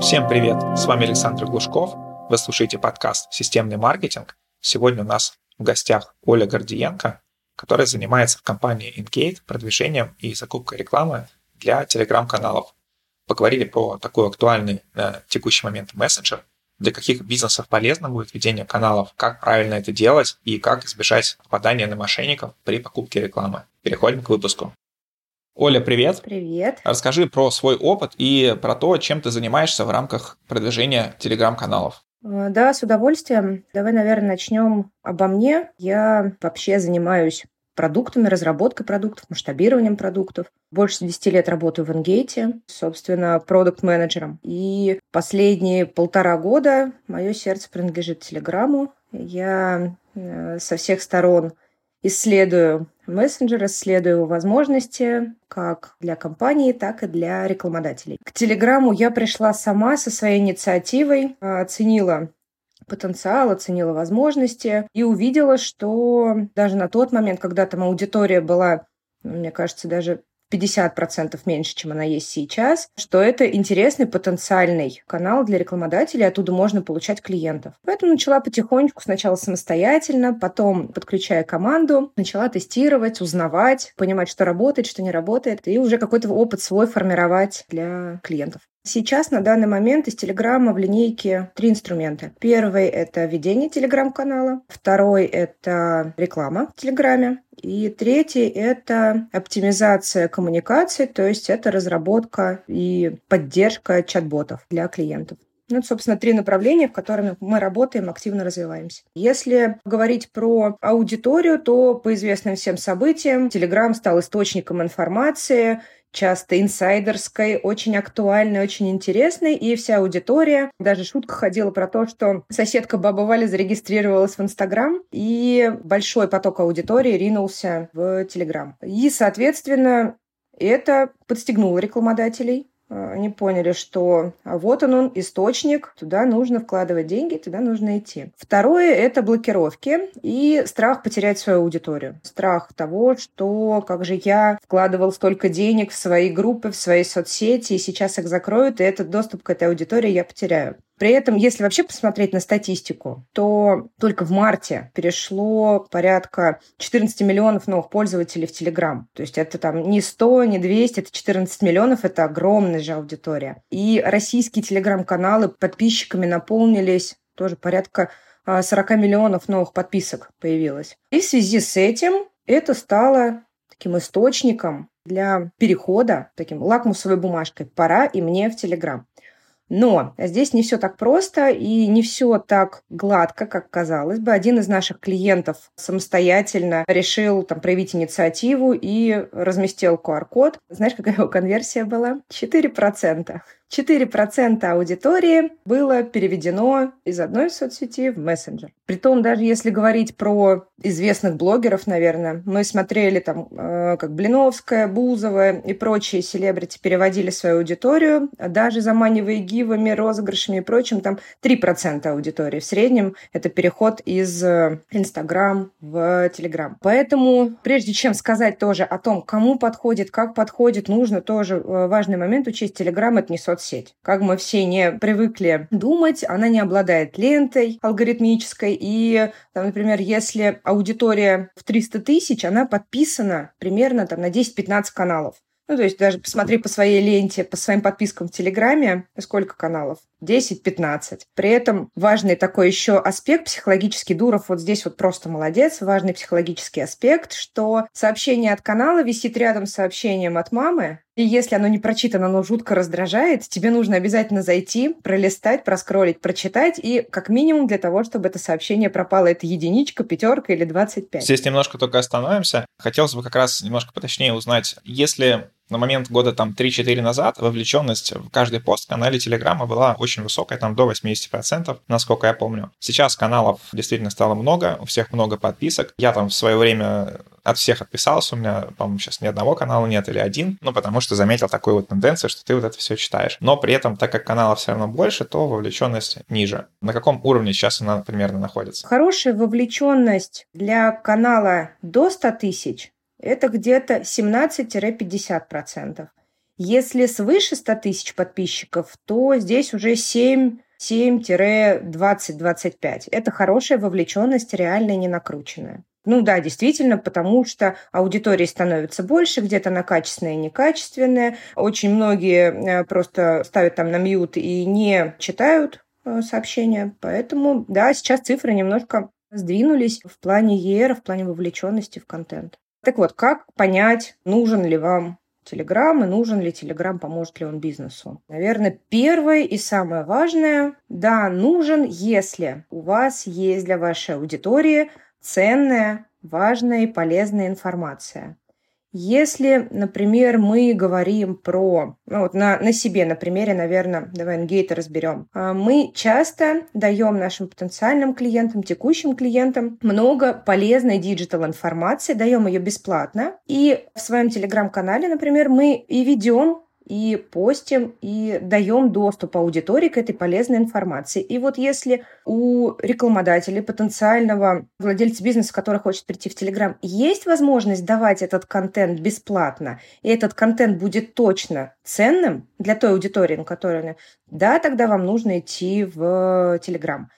Всем привет! С вами Александр Глушков. Вы слушаете подкаст «Системный маркетинг». Сегодня у нас в гостях Оля Гордиенко, которая занимается в компании Ingate продвижением и закупкой рекламы для телеграм-каналов. Поговорили про такой актуальный на текущий момент мессенджер, для каких бизнесов полезно будет ведение каналов, как правильно это делать и как избежать попадания на мошенников при покупке рекламы. Переходим к выпуску. Оля, привет. Привет. Расскажи про свой опыт и про то, чем ты занимаешься в рамках продвижения телеграм-каналов. Э, да, с удовольствием. Давай, наверное, начнем обо мне. Я вообще занимаюсь продуктами, разработкой продуктов, масштабированием продуктов. Больше 10 лет работаю в Engate, собственно, продукт-менеджером. И последние полтора года мое сердце принадлежит Телеграму. Я э, со всех сторон исследую мессенджер, исследую его возможности как для компании, так и для рекламодателей. К Телеграму я пришла сама со своей инициативой, оценила потенциал, оценила возможности и увидела, что даже на тот момент, когда там аудитория была, мне кажется, даже 50% меньше, чем она есть сейчас, что это интересный потенциальный канал для рекламодателей, оттуда можно получать клиентов. Поэтому начала потихонечку, сначала самостоятельно, потом подключая команду, начала тестировать, узнавать, понимать, что работает, что не работает, и уже какой-то опыт свой формировать для клиентов. Сейчас на данный момент из Телеграма в линейке три инструмента. Первый – это ведение Телеграм-канала. Второй – это реклама в Телеграме. И третий – это оптимизация коммуникации, то есть это разработка и поддержка чат-ботов для клиентов. Ну, это, собственно, три направления, в которых мы работаем, активно развиваемся. Если говорить про аудиторию, то по известным всем событиям Telegram стал источником информации, часто инсайдерской, очень актуальной, очень интересной, и вся аудитория, даже шутка ходила про то, что соседка Баба Валя зарегистрировалась в Инстаграм, и большой поток аудитории ринулся в Телеграм. И, соответственно, это подстегнуло рекламодателей они поняли, что а вот он, он источник, туда нужно вкладывать деньги, туда нужно идти. Второе – это блокировки и страх потерять свою аудиторию. Страх того, что как же я вкладывал столько денег в свои группы, в свои соцсети, и сейчас их закроют, и этот доступ к этой аудитории я потеряю. При этом, если вообще посмотреть на статистику, то только в марте перешло порядка 14 миллионов новых пользователей в Телеграм. То есть это там не 100, не 200, это 14 миллионов, это огромная же аудитория. И российские телеграм-каналы подписчиками наполнились тоже порядка 40 а, миллионов новых подписок появилось. И в связи с этим это стало таким источником для перехода, таким лакмусовой бумажкой. Пора и мне в Телеграм. Но здесь не все так просто и не все так гладко, как казалось бы. Один из наших клиентов самостоятельно решил там, проявить инициативу и разместил QR-код. Знаешь, какая его конверсия была? 4%. 4% аудитории было переведено из одной соцсети в мессенджер. Притом, даже если говорить про известных блогеров, наверное, мы смотрели там, э, как Блиновская, Бузова и прочие селебрити переводили свою аудиторию, даже заманивая гивами, розыгрышами и прочим, там 3% аудитории. В среднем это переход из э, Инстаграм в Телеграм. Поэтому, прежде чем сказать тоже о том, кому подходит, как подходит, нужно тоже э, важный момент учесть. Телеграм — это не соцсеть соцсеть. Как мы все не привыкли думать, она не обладает лентой алгоритмической. И, там, например, если аудитория в 300 тысяч, она подписана примерно там, на 10-15 каналов. Ну, то есть даже посмотри по своей ленте, по своим подпискам в Телеграме, сколько каналов. 10-15. При этом важный такой еще аспект психологический. Дуров вот здесь вот просто молодец. Важный психологический аспект, что сообщение от канала висит рядом с сообщением от мамы. И если оно не прочитано, оно жутко раздражает, тебе нужно обязательно зайти, пролистать, проскролить, прочитать, и как минимум для того, чтобы это сообщение пропало, это единичка, пятерка или 25. Здесь немножко только остановимся. Хотелось бы как раз немножко поточнее узнать, если на момент года там 3-4 назад вовлеченность в каждый пост в канале Телеграма была очень высокая, там до 80%, насколько я помню. Сейчас каналов действительно стало много, у всех много подписок. Я там в свое время от всех отписался, у меня, по-моему, сейчас ни одного канала нет или один, ну, потому что заметил такую вот тенденцию, что ты вот это все читаешь. Но при этом, так как каналов все равно больше, то вовлеченность ниже. На каком уровне сейчас она примерно находится? Хорошая вовлеченность для канала до 100 тысяч это где-то 17-50%. Если свыше 100 тысяч подписчиков, то здесь уже 7 7-20-25. Это хорошая вовлеченность, реальная, не накрученная. Ну да, действительно, потому что аудитории становится больше, где-то она качественная и некачественная. Очень многие э, просто ставят там на мьют и не читают э, сообщения. Поэтому, да, сейчас цифры немножко сдвинулись в плане ER, в плане вовлеченности в контент. Так вот, как понять, нужен ли вам Телеграм и нужен ли Телеграм, поможет ли он бизнесу. Наверное, первое и самое важное, да, нужен, если у вас есть для вашей аудитории ценная, важная и полезная информация. Если, например, мы говорим про, ну вот на, на себе, на примере, наверное, давай Engate разберем, а, мы часто даем нашим потенциальным клиентам, текущим клиентам много полезной digital информации, даем ее бесплатно. И в своем телеграм-канале, например, мы и ведем и постим, и даем доступ аудитории к этой полезной информации. И вот если у рекламодателя, потенциального владельца бизнеса, который хочет прийти в Телеграм, есть возможность давать этот контент бесплатно, и этот контент будет точно ценным для той аудитории, на которой да, тогда вам нужно идти в Телеграм.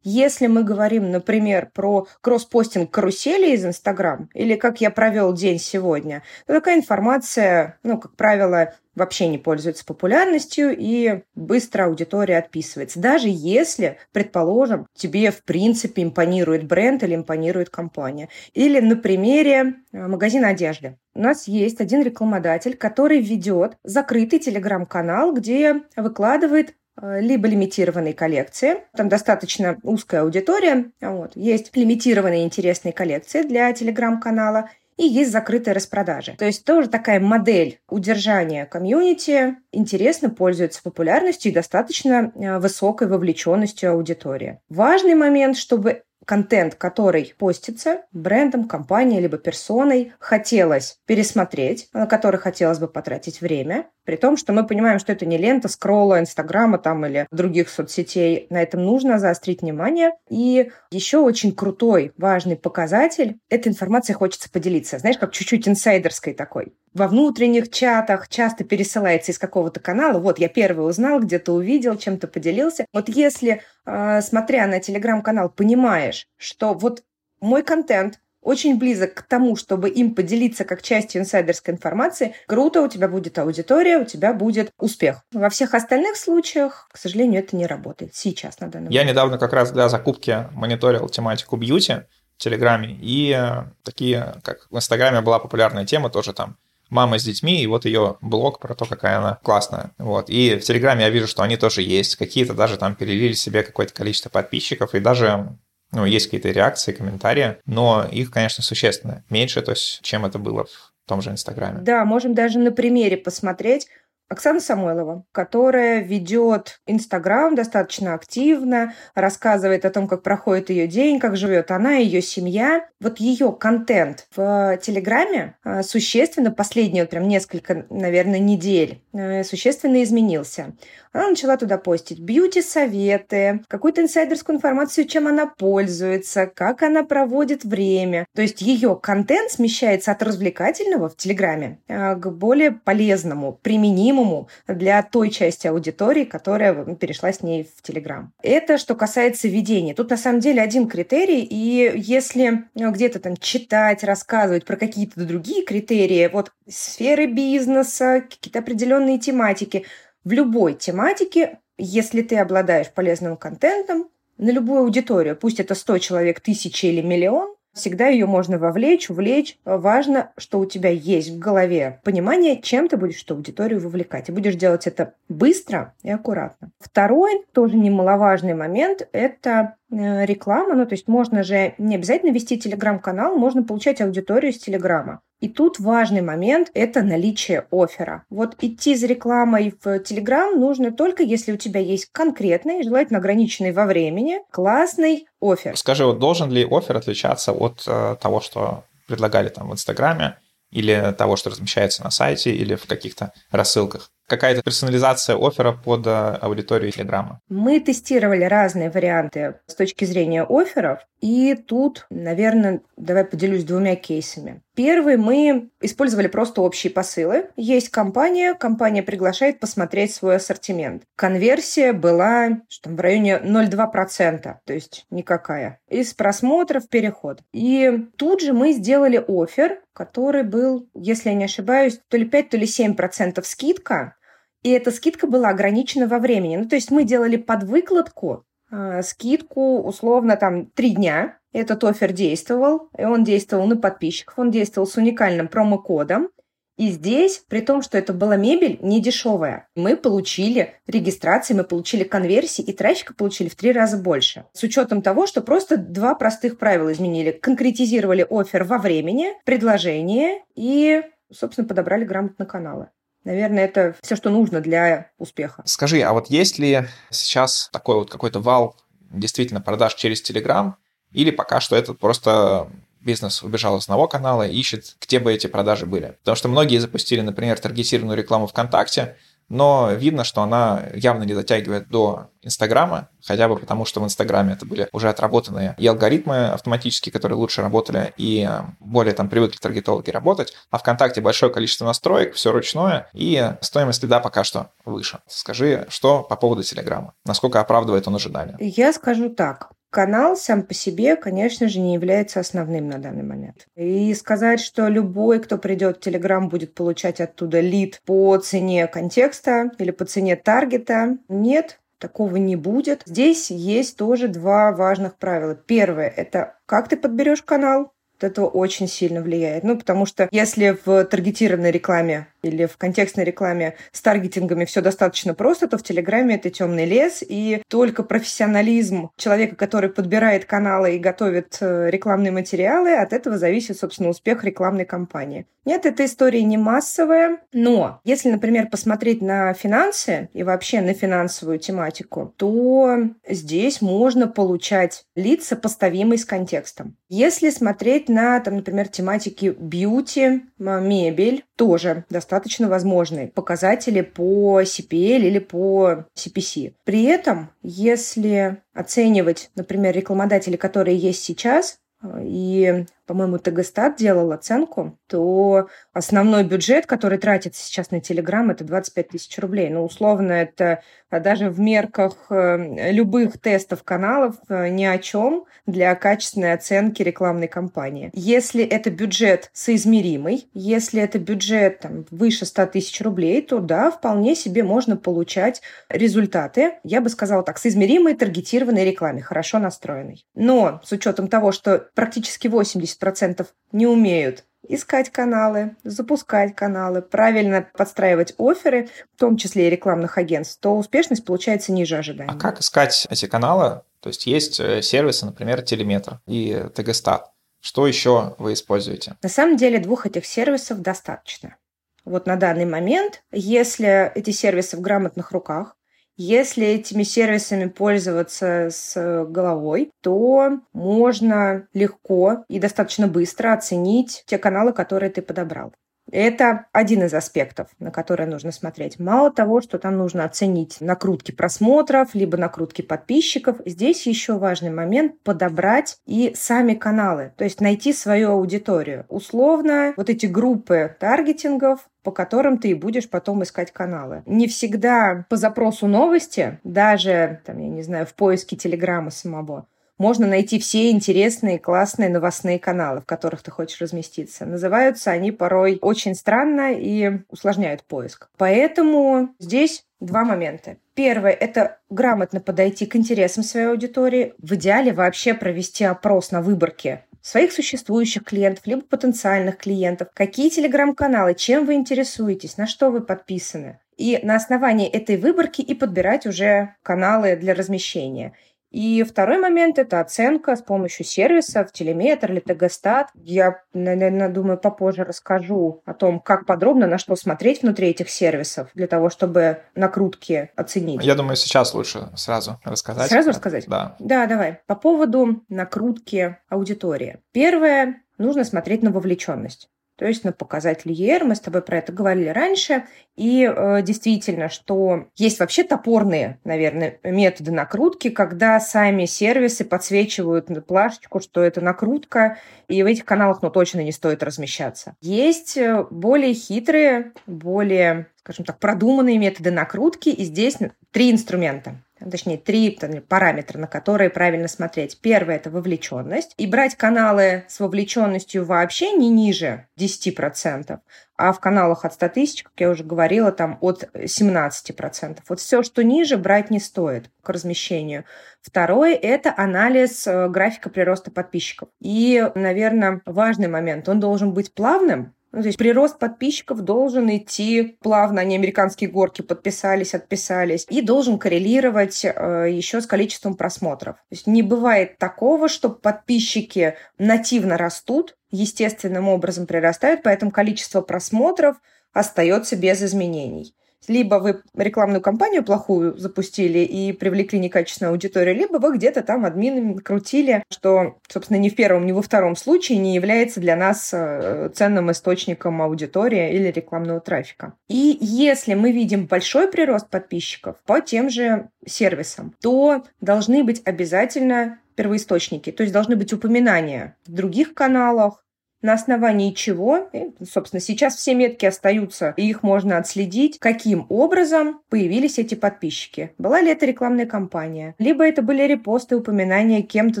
Если мы говорим, например, про кросс-постинг карусели из Инстаграм или как я провел день сегодня, то такая информация, ну, как правило, вообще не пользуется популярностью и быстро аудитория отписывается. Даже если, предположим, тебе в принципе импонирует бренд или импонирует компания. Или на примере э, магазина одежды. У нас есть один рекламодатель, который ведет закрытый телеграм-канал, где выкладывает Э, либо лимитированные коллекции. Там достаточно узкая аудитория. Вот. Есть лимитированные интересные коллекции для телеграм-канала и есть закрытые распродажи. То есть тоже такая модель удержания комьюнити интересно пользуется популярностью и достаточно э, высокой вовлеченностью аудитории. Важный момент, чтобы контент, который постится брендом, компанией либо персоной, хотелось пересмотреть, на который хотелось бы потратить время, при том, что мы понимаем, что это не лента скролла Инстаграма там или других соцсетей. На этом нужно заострить внимание. И еще очень крутой, важный показатель – эта информация хочется поделиться. Знаешь, как чуть-чуть инсайдерской такой. Во внутренних чатах часто пересылается из какого-то канала. Вот, я первый узнал, где-то увидел, чем-то поделился. Вот если, смотря на телеграм-канал, понимаешь, что вот мой контент очень близок к тому, чтобы им поделиться как частью инсайдерской информации, круто, у тебя будет аудитория, у тебя будет успех. Во всех остальных случаях, к сожалению, это не работает сейчас на данный момент. Я недавно как раз для закупки мониторил тематику бьюти в Телеграме, и э, такие, как в Инстаграме была популярная тема, тоже там мама с детьми, и вот ее блог про то, какая она классная. Вот. И в Телеграме я вижу, что они тоже есть. Какие-то даже там перелили себе какое-то количество подписчиков, и даже ну, есть какие-то реакции, комментарии, но их, конечно, существенно меньше, то есть, чем это было в том же Инстаграме. Да, можем даже на примере посмотреть. Оксана Самойлова, которая ведет Инстаграм достаточно активно, рассказывает о том, как проходит ее день, как живет она, ее семья. Вот ее контент в Телеграме а, существенно, последние вот прям несколько, наверное, недель, э, существенно изменился. Она начала туда постить бьюти-советы, какую-то инсайдерскую информацию, чем она пользуется, как она проводит время. То есть ее контент смещается от развлекательного в Телеграме а, к более полезному, применимому для той части аудитории, которая перешла с ней в Телеграм. Это что касается ведения. Тут на самом деле один критерий, и если где-то там читать, рассказывать про какие-то другие критерии, вот сферы бизнеса, какие-то определенные тематики, в любой тематике, если ты обладаешь полезным контентом, на любую аудиторию, пусть это 100 человек, тысячи или миллион, всегда ее можно вовлечь, увлечь. Важно, что у тебя есть в голове понимание, чем ты будешь эту аудиторию вовлекать. И будешь делать это быстро и аккуратно. Второй, тоже немаловажный момент, это э, реклама. Ну, то есть можно же не обязательно вести телеграм-канал, можно получать аудиторию из телеграма. И тут важный момент – это наличие оффера. Вот идти за рекламой в Телеграм нужно только, если у тебя есть конкретный, желательно ограниченный во времени, классный офер. Скажи, вот должен ли офер отличаться от э, того, что предлагали там в Инстаграме, или того, что размещается на сайте, или в каких-то рассылках? Какая-то персонализация оффера под э, аудиторию Телеграма? Мы тестировали разные варианты с точки зрения офферов, и тут, наверное, давай поделюсь двумя кейсами. Первый мы использовали просто общие посылы. Есть компания, компания приглашает посмотреть свой ассортимент. Конверсия была что там, в районе 0,2%, то есть никакая. Из просмотров переход. И тут же мы сделали офер, который был, если я не ошибаюсь, то ли 5, то ли 7% скидка. И эта скидка была ограничена во времени. Ну, то есть мы делали под выкладку э, скидку условно там три дня, этот офер действовал, и он действовал на подписчиков, он действовал с уникальным промокодом. И здесь, при том, что это была мебель не дешевая, мы получили регистрации, мы получили конверсии и трафика получили в три раза больше. С учетом того, что просто два простых правила изменили. Конкретизировали офер во времени, предложение и, собственно, подобрали грамотно каналы. Наверное, это все, что нужно для успеха. Скажи, а вот есть ли сейчас такой вот какой-то вал действительно продаж через Telegram, или пока что это просто бизнес убежал с одного канала и ищет, где бы эти продажи были. Потому что многие запустили, например, таргетированную рекламу ВКонтакте, но видно, что она явно не дотягивает до Инстаграма, хотя бы потому, что в Инстаграме это были уже отработанные и алгоритмы автоматические, которые лучше работали, и более там привыкли таргетологи работать. А ВКонтакте большое количество настроек, все ручное, и стоимость лида пока что выше. Скажи, что по поводу Телеграма? Насколько оправдывает он ожидания? Я скажу так канал сам по себе, конечно же, не является основным на данный момент. И сказать, что любой, кто придет в Телеграм, будет получать оттуда лид по цене контекста или по цене таргета, нет, такого не будет. Здесь есть тоже два важных правила. Первое – это как ты подберешь канал, это очень сильно влияет. Ну, потому что если в таргетированной рекламе или в контекстной рекламе с таргетингами все достаточно просто, то в Телеграме это темный лес, и только профессионализм человека, который подбирает каналы и готовит э, рекламные материалы, от этого зависит, собственно, успех рекламной кампании. Нет, эта история не массовая, но если, например, посмотреть на финансы и вообще на финансовую тематику, то здесь можно получать лид сопоставимый с контекстом. Если смотреть на, там, например, тематики бьюти, мебель, тоже достаточно возможны показатели по CPL или по CPC. При этом, если оценивать, например, рекламодатели, которые есть сейчас, и по-моему, Тегостат делал оценку, то основной бюджет, который тратится сейчас на Телеграм, это 25 тысяч рублей. Ну, условно, это даже в мерках э, любых тестов каналов э, ни о чем для качественной оценки рекламной кампании. Если это бюджет соизмеримый, если это бюджет там, выше 100 тысяч рублей, то да, вполне себе можно получать результаты, я бы сказала так, соизмеримой таргетированной рекламе, хорошо настроенной. Но с учетом того, что практически 80 80% не умеют искать каналы, запускать каналы, правильно подстраивать оферы, в том числе и рекламных агентств, то успешность получается ниже ожиданий. А как искать эти каналы? То есть есть э, сервисы, например, Телеметр и ТГСТАТ. Что еще вы используете? На самом деле двух этих сервисов достаточно. Вот на данный момент, если эти сервисы в грамотных руках, если этими сервисами пользоваться с головой, то можно легко и достаточно быстро оценить те каналы, которые ты подобрал. Это один из аспектов, на которые нужно смотреть. Мало того, что там нужно оценить накрутки просмотров, либо накрутки подписчиков, здесь еще важный момент подобрать и сами каналы, то есть найти свою аудиторию. Условно, вот эти группы таргетингов, по которым ты и будешь потом искать каналы. Не всегда по запросу новости, даже, там, я не знаю, в поиске Телеграма самого, можно найти все интересные, классные новостные каналы, в которых ты хочешь разместиться. Называются они порой очень странно и усложняют поиск. Поэтому здесь два момента. Первое – это грамотно подойти к интересам своей аудитории. В идеале вообще провести опрос на выборке своих существующих клиентов, либо потенциальных клиентов, какие телеграм-каналы, чем вы интересуетесь, на что вы подписаны. И на основании этой выборки и подбирать уже каналы для размещения. И второй момент – это оценка с помощью сервисов, телеметр или тегостат. Я, наверное, думаю, попозже расскажу о том, как подробно, на что смотреть внутри этих сервисов, для того, чтобы накрутки оценить. Я думаю, сейчас лучше сразу рассказать. Сразу рассказать? Да. Да, давай. По поводу накрутки аудитории. Первое – нужно смотреть на вовлеченность. То есть на показатель ER. Мы с тобой про это говорили раньше. И э, действительно, что есть вообще топорные, наверное, методы накрутки, когда сами сервисы подсвечивают на плашечку, что это накрутка, и в этих каналах ну, точно не стоит размещаться. Есть э, более хитрые, более скажем так, продуманные методы накрутки, и здесь три инструмента точнее, три параметра, на которые правильно смотреть. Первое – это вовлеченность. И брать каналы с вовлеченностью вообще не ниже 10%, а в каналах от 100 тысяч, как я уже говорила, там от 17%. Вот все, что ниже, брать не стоит к размещению. Второе – это анализ э, графика прироста подписчиков. И, наверное, важный момент – он должен быть плавным, ну, то есть прирост подписчиков должен идти плавно, они американские горки подписались, отписались, и должен коррелировать э, еще с количеством просмотров. То есть не бывает такого, что подписчики нативно растут, естественным образом прирастают, поэтому количество просмотров остается без изменений либо вы рекламную кампанию плохую запустили и привлекли некачественную аудиторию, либо вы где-то там админами крутили, что, собственно, ни в первом, ни во втором случае не является для нас э, ценным источником аудитории или рекламного трафика. И если мы видим большой прирост подписчиков по тем же сервисам, то должны быть обязательно первоисточники, то есть должны быть упоминания в других каналах, на основании чего, собственно, сейчас все метки остаются, и их можно отследить, каким образом появились эти подписчики. Была ли это рекламная кампания, либо это были репосты, упоминания кем-то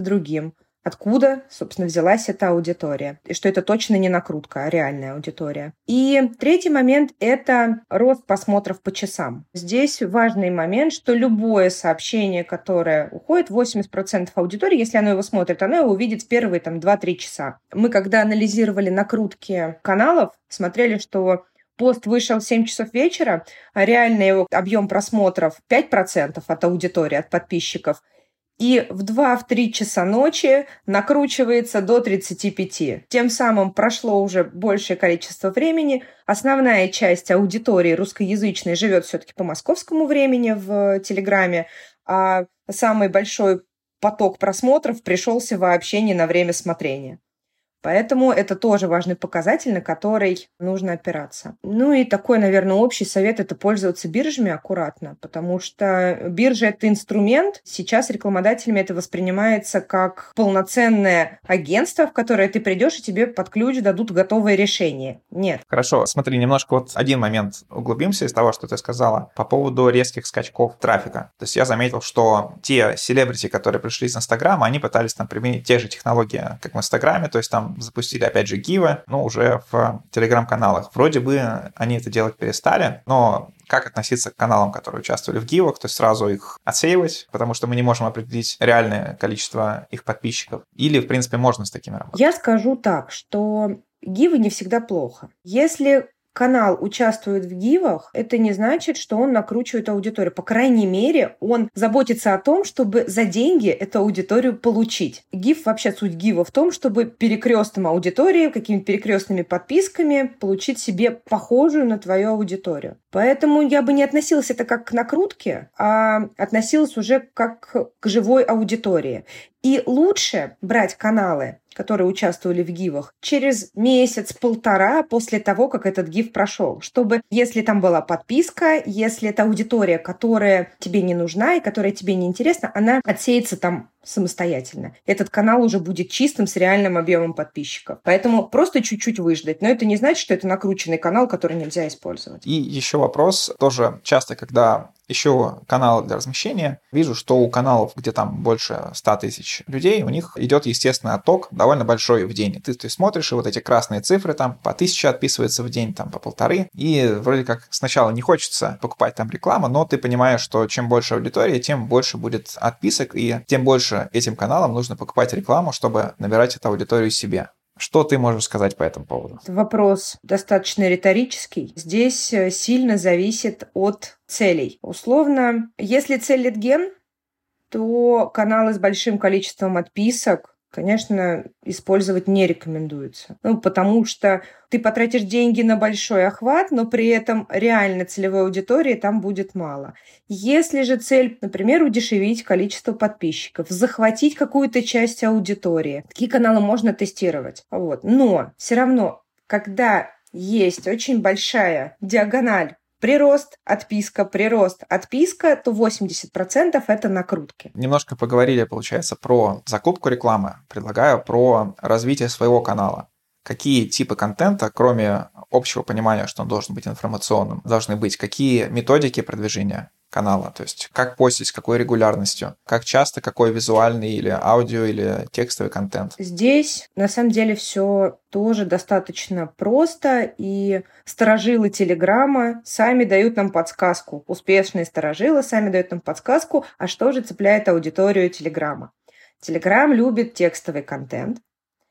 другим откуда, собственно, взялась эта аудитория, и что это точно не накрутка, а реальная аудитория. И третий момент – это рост просмотров по часам. Здесь важный момент, что любое сообщение, которое уходит, 80% аудитории, если оно его смотрит, оно его увидит в первые там, 2-3 часа. Мы, когда анализировали накрутки каналов, смотрели, что пост вышел в 7 часов вечера, а реальный его объем просмотров 5% от аудитории, от подписчиков – и в 2-3 часа ночи накручивается до 35. Тем самым прошло уже большее количество времени. Основная часть аудитории русскоязычной живет все-таки по московскому времени в Телеграме, а самый большой поток просмотров пришелся вообще не на время смотрения. Поэтому это тоже важный показатель, на который нужно опираться. Ну и такой, наверное, общий совет – это пользоваться биржами аккуратно, потому что биржа – это инструмент. Сейчас рекламодателями это воспринимается как полноценное агентство, в которое ты придешь и тебе под ключ дадут готовое решение. Нет. Хорошо, смотри, немножко вот один момент углубимся из того, что ты сказала по поводу резких скачков трафика. То есть я заметил, что те селебрити, которые пришли из Инстаграма, они пытались там применить те же технологии, как в Инстаграме, то есть там запустили опять же Гива, но уже в телеграм-каналах. Вроде бы они это делать перестали, но как относиться к каналам, которые участвовали в гивах, то есть сразу их отсеивать, потому что мы не можем определить реальное количество их подписчиков. Или, в принципе, можно с такими работать? Я скажу так, что гивы не всегда плохо. Если канал участвует в гивах, это не значит, что он накручивает аудиторию. По крайней мере, он заботится о том, чтобы за деньги эту аудиторию получить. Гиф, вообще суть гива в том, чтобы перекрестным аудитории, какими-то перекрестными подписками получить себе похожую на твою аудиторию. Поэтому я бы не относилась это как к накрутке, а относилась уже как к живой аудитории. И лучше брать каналы, которые участвовали в гивах, через месяц-полтора после того, как этот гив прошел. Чтобы, если там была подписка, если это аудитория, которая тебе не нужна и которая тебе не интересна, она отсеется там самостоятельно. Этот канал уже будет чистым с реальным объемом подписчиков. Поэтому просто чуть-чуть выждать. Но это не значит, что это накрученный канал, который нельзя использовать. И еще вопрос. Тоже часто, когда ищу каналы для размещения, вижу, что у каналов, где там больше 100 тысяч людей, у них идет естественный отток довольно большой в день. Ты, ты смотришь, и вот эти красные цифры там по тысяче отписывается в день, там по полторы. И вроде как сначала не хочется покупать там рекламу, но ты понимаешь, что чем больше аудитория, тем больше будет отписок, и тем больше этим каналам нужно покупать рекламу, чтобы набирать эту аудиторию себе. Что ты можешь сказать по этому поводу? Вопрос достаточно риторический. Здесь э, сильно зависит от целей. Условно, если цель литген, то каналы с большим количеством отписок конечно, использовать не рекомендуется. Ну, потому что ты потратишь деньги на большой охват, но при этом реально целевой аудитории там будет мало. Если же цель, например, удешевить количество подписчиков, захватить какую-то часть аудитории, такие каналы можно тестировать. Вот. Но все равно когда есть очень большая диагональ прирост, отписка, прирост, отписка, то 80% это накрутки. Немножко поговорили, получается, про закупку рекламы. Предлагаю про развитие своего канала. Какие типы контента, кроме общего понимания, что он должен быть информационным, должны быть? Какие методики продвижения? Канала, то есть как постить, с какой регулярностью, как часто, какой визуальный или аудио или текстовый контент. Здесь на самом деле все тоже достаточно просто, и сторожилы Телеграма сами дают нам подсказку. Успешные сторожилы сами дают нам подсказку, а что же цепляет аудиторию Телеграма. Телеграм любит текстовый контент,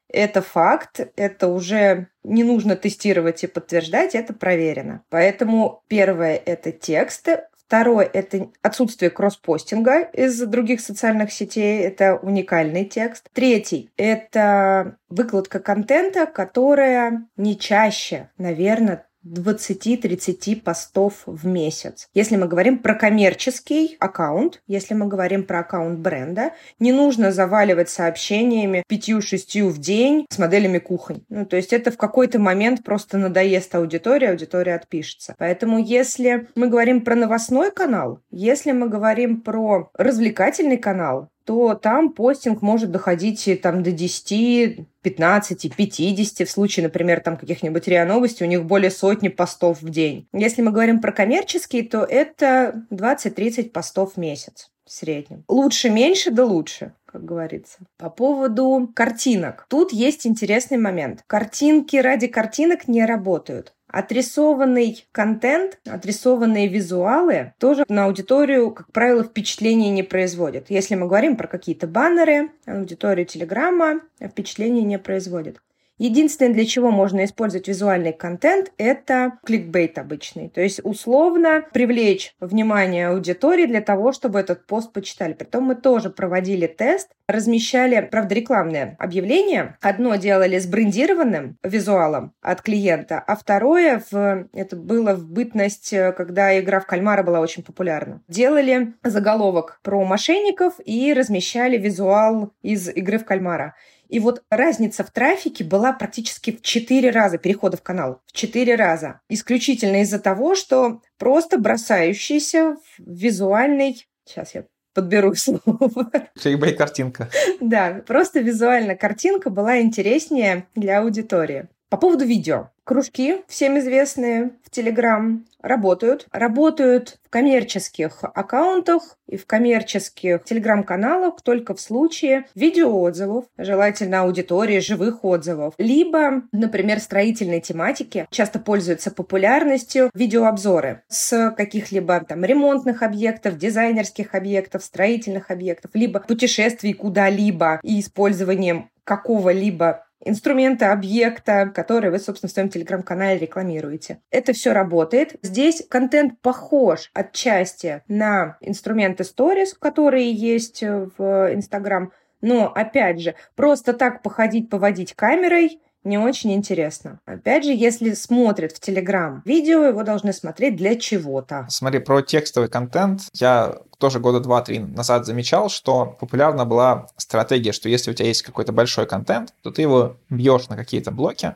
это факт, это уже не нужно тестировать и подтверждать, это проверено. Поэтому первое – это тексты, Второе – это отсутствие кросспостинга из других социальных сетей. Это уникальный текст. Третий – это выкладка контента, которая не чаще, наверное, 20-30 постов в месяц. Если мы говорим про коммерческий аккаунт, если мы говорим про аккаунт бренда, не нужно заваливать сообщениями 5-6 в день с моделями кухонь. Ну, то есть это в какой-то момент просто надоест аудитория, аудитория отпишется. Поэтому если мы говорим про новостной канал, если мы говорим про развлекательный канал, то там постинг может доходить э, там, до 10, 15, 50. В случае, например, там каких-нибудь РИА Новостей у них более сотни постов в день. Если мы говорим про коммерческие, то это 20-30 постов в месяц в среднем. Лучше меньше, да лучше как говорится. По поводу картинок. Тут есть интересный момент. Картинки ради картинок не работают. Отрисованный контент, отрисованные визуалы тоже на аудиторию, как правило, впечатления не производят. Если мы говорим про какие-то баннеры, аудиторию Телеграма впечатления не производит. Единственное, для чего можно использовать визуальный контент, это кликбейт обычный. То есть условно привлечь внимание аудитории для того, чтобы этот пост почитали. Притом мы тоже проводили тест, размещали, правда, рекламное объявление. Одно делали с брендированным визуалом от клиента, а второе, в, это было в бытность, когда игра в кальмара была очень популярна. Делали заголовок про мошенников и размещали визуал из игры в кальмара. И вот разница в трафике была практически в 4 раза перехода в канал. В 4 раза. Исключительно из-за того, что просто бросающийся в визуальный... Сейчас я подберу слово. Кликбейт-картинка. Да, просто визуально картинка была интереснее для аудитории. По поводу видео. Кружки, всем известные, в Телеграм работают. Работают в коммерческих аккаунтах и в коммерческих телеграм-каналах только в случае видеоотзывов, желательно аудитории, живых отзывов. Либо, например, строительной тематики часто пользуются популярностью видеообзоры с каких-либо там ремонтных объектов, дизайнерских объектов, строительных объектов, либо путешествий куда-либо и использованием какого-либо инструмента, объекта, который вы, собственно, в своем телеграм-канале рекламируете. Это все работает. Здесь контент похож отчасти на инструменты Stories, которые есть в Instagram, но, опять же, просто так походить, поводить камерой не очень интересно. Опять же, если смотрят в Телеграм видео, его должны смотреть для чего-то. Смотри, про текстовый контент я тоже года два-три назад замечал, что популярна была стратегия, что если у тебя есть какой-то большой контент, то ты его бьешь на какие-то блоки,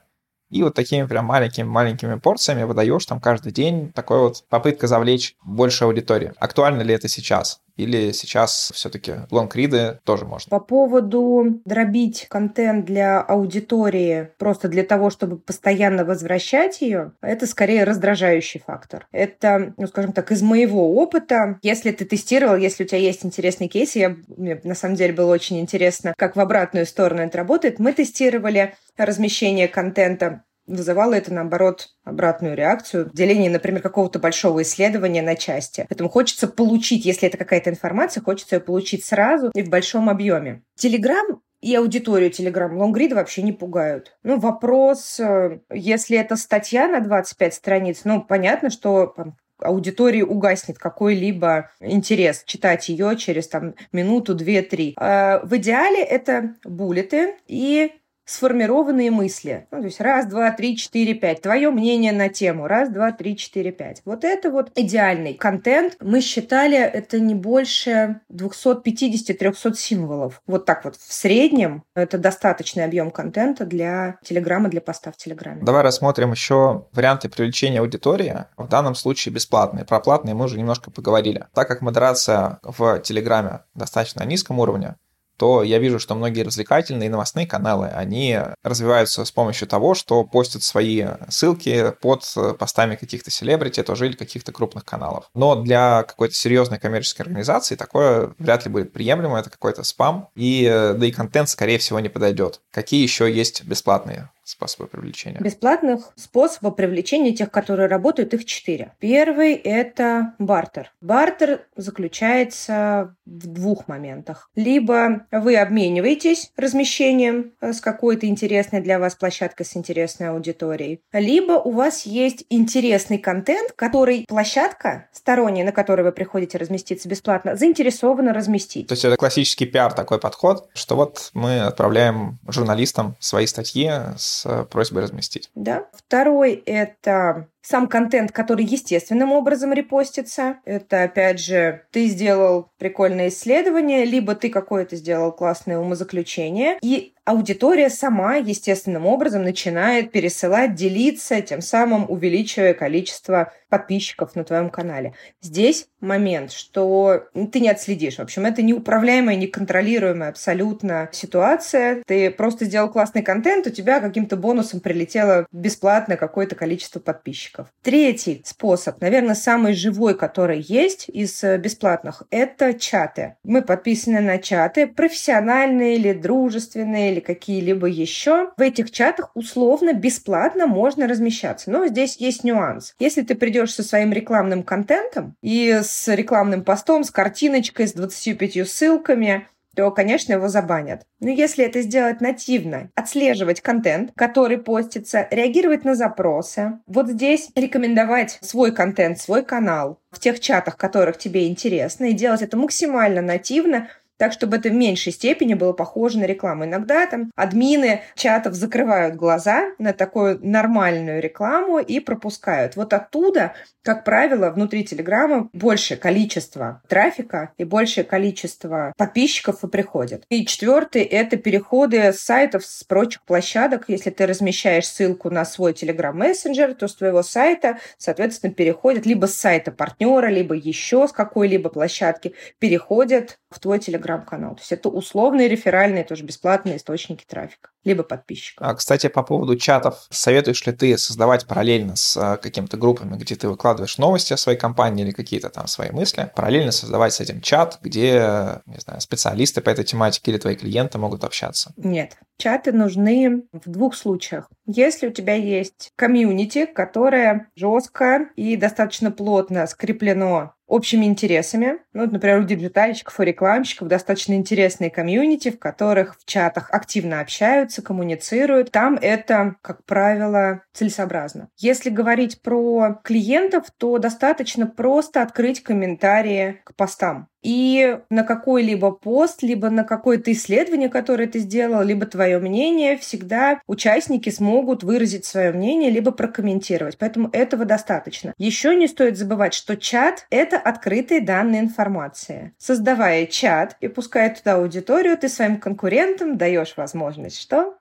и вот такими прям маленькими-маленькими порциями выдаешь там каждый день. Такой вот попытка завлечь больше аудитории. Актуально ли это сейчас? Или сейчас все-таки лонгриды тоже можно? По поводу дробить контент для аудитории просто для того, чтобы постоянно возвращать ее, это скорее раздражающий фактор. Это, ну, скажем так, из моего опыта, если ты тестировал, если у тебя есть интересный кейс, я, мне на самом деле было очень интересно, как в обратную сторону это работает, мы тестировали размещение контента вызывало это, наоборот, обратную реакцию, деление, например, какого-то большого исследования на части. Поэтому хочется получить, если это какая-то информация, хочется ее получить сразу и в большом объеме. Телеграм и аудиторию Telegram лонгрида вообще не пугают. Ну, вопрос, э, если это статья на 25 страниц, ну, понятно, что аудитории угаснет какой-либо интерес читать ее через там минуту, две, три. А в идеале это буллеты и сформированные мысли. Ну, то есть раз, два, три, четыре, пять. Твое мнение на тему. Раз, два, три, четыре, пять. Вот это вот идеальный контент. Мы считали, это не больше 250-300 символов. Вот так вот в среднем это достаточный объем контента для Телеграма, для поста в Телеграме. Давай рассмотрим еще варианты привлечения аудитории. В данном случае бесплатные. Про платные мы уже немножко поговорили. Так как модерация в Телеграме достаточно низком уровне, то я вижу, что многие развлекательные и новостные каналы, они развиваются с помощью того, что постят свои ссылки под постами каких-то селебрити, тоже или каких-то крупных каналов. Но для какой-то серьезной коммерческой организации такое вряд ли будет приемлемо, это какой-то спам, и да и контент, скорее всего, не подойдет. Какие еще есть бесплатные способы привлечения? Бесплатных способов привлечения тех, которые работают, их четыре. Первый – это бартер. Бартер заключается в двух моментах. Либо вы обмениваетесь размещением э, с какой-то интересной для вас площадкой с интересной аудиторией, либо у вас есть интересный контент, который площадка сторонняя, на которой вы приходите разместиться бесплатно, заинтересована разместить. То есть это классический пиар такой подход, что вот мы отправляем журналистам свои статьи с с просьбой разместить. Да. Второй – это сам контент, который естественным образом репостится. Это, опять же, ты сделал прикольное исследование, либо ты какое-то сделал классное умозаключение, и аудитория сама естественным образом начинает пересылать, делиться, тем самым увеличивая количество подписчиков на твоем канале. Здесь момент, что ты не отследишь. В общем, это неуправляемая, неконтролируемая абсолютно ситуация. Ты просто сделал классный контент, у тебя каким-то бонусом прилетело бесплатно какое-то количество подписчиков. Третий способ, наверное, самый живой, который есть из э, бесплатных, это чаты. Мы подписаны на чаты, профессиональные или дружественные, или какие-либо еще. В этих чатах условно бесплатно можно размещаться. Но здесь есть нюанс. Если ты придешь со своим рекламным контентом и с рекламным постом, с картиночкой, с 25 ссылками, то, конечно, его забанят. Но если это сделать нативно, отслеживать контент, который постится, реагировать на запросы, вот здесь рекомендовать свой контент, свой канал в тех чатах, которых тебе интересно, и делать это максимально нативно, так, чтобы это в меньшей степени было похоже на рекламу. Иногда там админы чатов закрывают глаза на такую нормальную рекламу и пропускают. Вот оттуда, как правило, внутри Телеграма большее количество трафика и большее количество подписчиков и приходит. И четвертый — это переходы с сайтов, с прочих площадок. Если ты размещаешь ссылку на свой Telegram-мессенджер, то с твоего сайта, соответственно, переходят либо с сайта партнера, либо еще с какой-либо площадки, переходят в твой телеграм-канал. То есть это условные реферальные, тоже бесплатные источники трафика, либо подписчиков. А, кстати, по поводу чатов, советуешь ли ты создавать параллельно с а, какими-то группами, где ты выкладываешь новости о своей компании или какие-то там свои мысли, параллельно создавать с этим чат, где, не знаю, специалисты по этой тематике или твои клиенты могут общаться? Нет. Чаты нужны в двух случаях. Если у тебя есть комьюнити, которое жестко и достаточно плотно скреплено общими интересами. Ну, например, у диджитальщиков и рекламщиков достаточно интересные комьюнити, в которых в чатах активно общаются, коммуницируют. Там это, как правило, целесообразно. Если говорить про клиентов, то достаточно просто открыть комментарии к постам. И на какой-либо пост, либо на какое-то исследование, которое ты сделал, либо твое мнение, всегда участники смогут выразить свое мнение, либо прокомментировать. Поэтому этого достаточно. Еще не стоит забывать, что чат — это открытые данные информации. Создавая чат и пуская туда аудиторию, ты своим конкурентам даешь возможность что?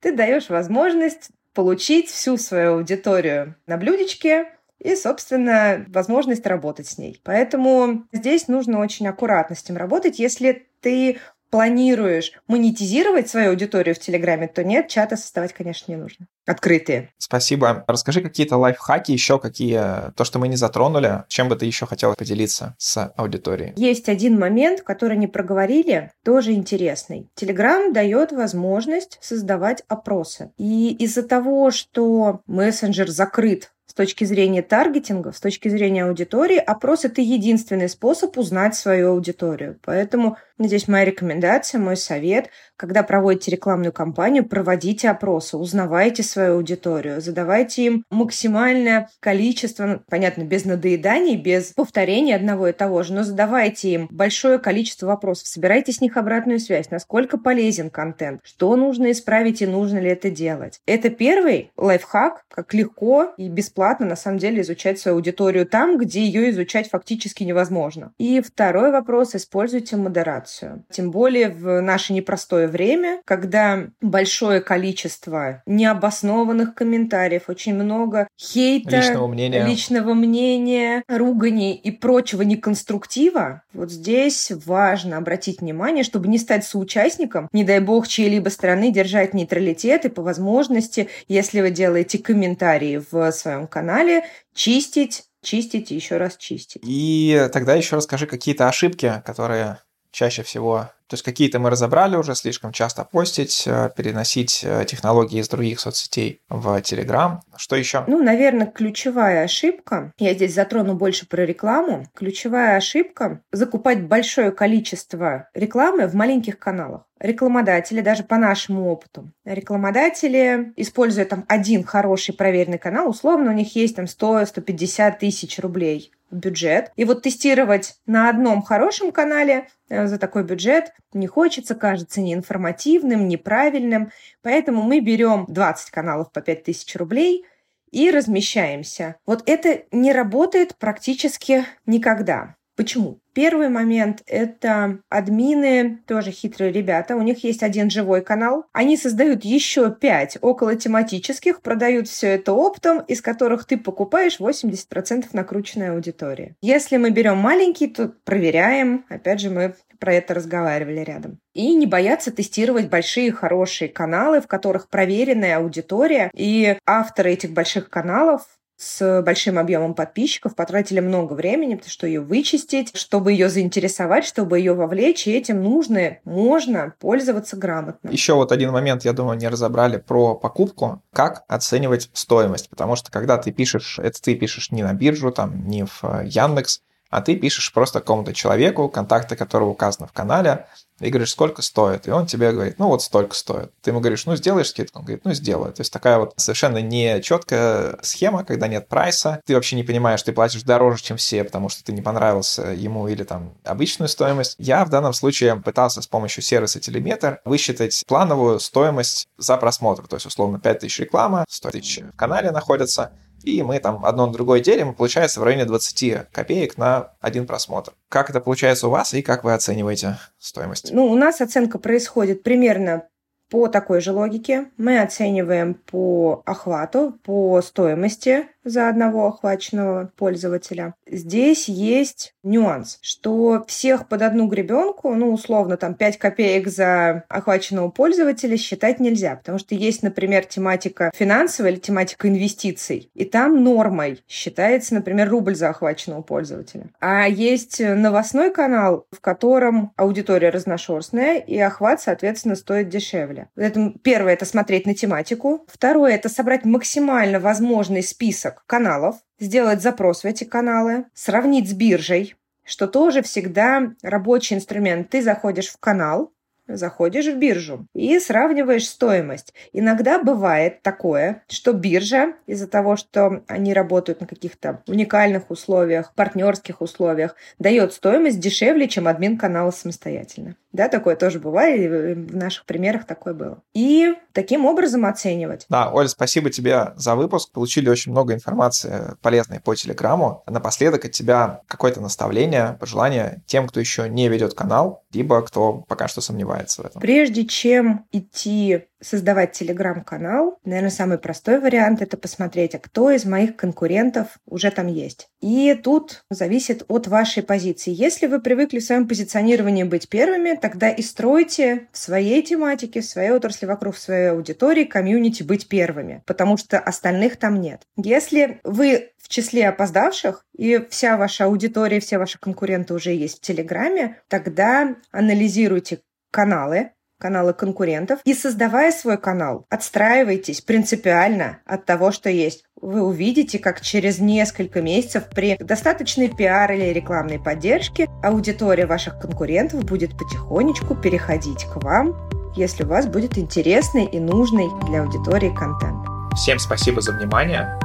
Ты даешь возможность получить всю свою аудиторию на блюдечке, и, собственно, возможность работать с ней. Поэтому здесь нужно очень аккуратно с этим работать. Если ты планируешь монетизировать свою аудиторию в Телеграме, то нет, чата создавать, конечно, не нужно. Открытые. Спасибо. Расскажи какие-то лайфхаки еще, какие, то, что мы не затронули, чем бы ты еще хотела поделиться с аудиторией? Есть один момент, который не проговорили, тоже интересный. Телеграм дает возможность создавать опросы. И из-за того, что мессенджер закрыт с точки зрения таргетинга, с точки зрения аудитории, опрос – это единственный способ узнать свою аудиторию. Поэтому здесь моя рекомендация, мой совет. Когда проводите рекламную кампанию, проводите опросы, узнавайте свою аудиторию, задавайте им максимальное количество, ну, понятно, без надоеданий, без повторения одного и того же, но задавайте им большое количество вопросов, собирайте с них обратную связь, насколько полезен контент, что нужно исправить и нужно ли это делать. Это первый лайфхак, как легко и бесплатно на самом деле изучать свою аудиторию там, где ее изучать фактически невозможно. И второй вопрос – используйте модерацию. Тем более в наше непростое время, когда большое количество необоснованных комментариев, очень много хейта, личного мнения, личного мнения руганий и прочего неконструктива, вот здесь важно обратить внимание, чтобы не стать соучастником, не дай бог чьей-либо стороны держать нейтралитет и по возможности, если вы делаете комментарии в своем канале, чистить чистить и еще раз чистить. И тогда еще расскажи какие-то ошибки, которые чаще всего то есть какие-то мы разобрали уже, слишком часто постить, э, переносить э, технологии из других соцсетей в Telegram. Что еще? Ну, наверное, ключевая ошибка, я здесь затрону больше про рекламу, ключевая ошибка – закупать большое количество рекламы в маленьких каналах. Рекламодатели, даже по нашему опыту, рекламодатели, используя там один хороший проверенный канал, условно у них есть там 100-150 тысяч рублей бюджет. И вот тестировать на одном хорошем канале э, за такой бюджет не хочется, кажется неинформативным, неправильным. Поэтому мы берем 20 каналов по 5000 рублей и размещаемся. Вот это не работает практически никогда. Почему? Первый момент – это админы, тоже хитрые ребята. У них есть один живой канал. Они создают еще пять около тематических, продают все это оптом, из которых ты покупаешь 80% накрученной аудитории. Если мы берем маленький, то проверяем. Опять же, мы про это разговаривали рядом. И не бояться тестировать большие хорошие каналы, в которых проверенная аудитория и авторы этих больших каналов с большим объемом подписчиков, потратили много времени, потому что ее вычистить, чтобы ее заинтересовать, чтобы ее вовлечь, и этим нужно, можно пользоваться грамотно. Еще вот один момент, я думаю, не разобрали про покупку, как оценивать стоимость, потому что когда ты пишешь, это ты пишешь не на биржу, там, не в э, Яндекс, а ты пишешь просто какому-то человеку, контакты которого указаны в канале, и говоришь, сколько стоит, и он тебе говорит, ну вот столько стоит. Ты ему говоришь, ну сделаешь скидку? Он говорит, ну сделаю. То есть такая вот совершенно не четкая схема, когда нет прайса, ты вообще не понимаешь, ты платишь дороже, чем все, потому что ты не понравился ему или там обычную стоимость. Я в данном случае пытался с помощью сервиса Телеметр высчитать плановую стоимость за просмотр, то есть условно 5000 реклама, 100 тысяч в канале находятся, и мы там одно на другое делим, и получается в районе 20 копеек на один просмотр. Как это получается у вас и как вы оцениваете стоимость? Ну, у нас оценка происходит примерно по такой же логике. Мы оцениваем по охвату, по стоимости за одного охваченного пользователя. Здесь есть нюанс, что всех под одну гребенку, ну, условно, там 5 копеек за охваченного пользователя считать нельзя, потому что есть, например, тематика финансовая или тематика инвестиций, и там нормой считается, например, рубль за охваченного пользователя. А есть новостной канал, в котором аудитория разношерстная, и охват, соответственно, стоит дешевле. Это, первое – это смотреть на тематику. Второе – это собрать максимально возможный список список каналов, сделать запрос в эти каналы, сравнить с биржей, что тоже всегда рабочий инструмент. Ты заходишь в канал, заходишь в биржу и сравниваешь стоимость. Иногда бывает такое, что биржа из-за того, что они работают на каких-то уникальных условиях, партнерских условиях, дает стоимость дешевле, чем админ канала самостоятельно. Да, такое тоже бывает, в наших примерах такое было. И таким образом оценивать. Да, Оля, спасибо тебе за выпуск. Получили очень много информации полезной по Телеграмму. Напоследок от тебя какое-то наставление, пожелание тем, кто еще не ведет канал, либо кто пока что сомневается в этом. Прежде чем идти создавать телеграм-канал, наверное, самый простой вариант – это посмотреть, а кто из моих конкурентов уже там есть. И тут зависит от вашей позиции. Если вы привыкли в своем позиционировании быть первыми, тогда и стройте в своей тематике, в своей отрасли, вокруг своей аудитории, комьюнити быть первыми, потому что остальных там нет. Если вы в числе опоздавших, и вся ваша аудитория, все ваши конкуренты уже есть в Телеграме, тогда анализируйте каналы, каналы конкурентов, и создавая свой канал, отстраивайтесь принципиально от того, что есть. вы увидите, как через несколько месяцев при достаточной пиар или рекламной поддержке аудитория ваших конкурентов будет потихонечку переходить к вам, если у вас будет интересный и нужный для аудитории контент. Всем спасибо за внимание.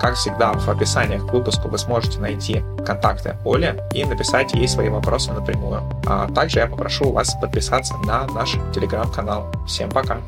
Как всегда, в описании к выпуску вы сможете найти контакты Оли и написать ей свои вопросы напрямую. А также я попрошу вас подписаться на наш телеграм-канал. Всем пока!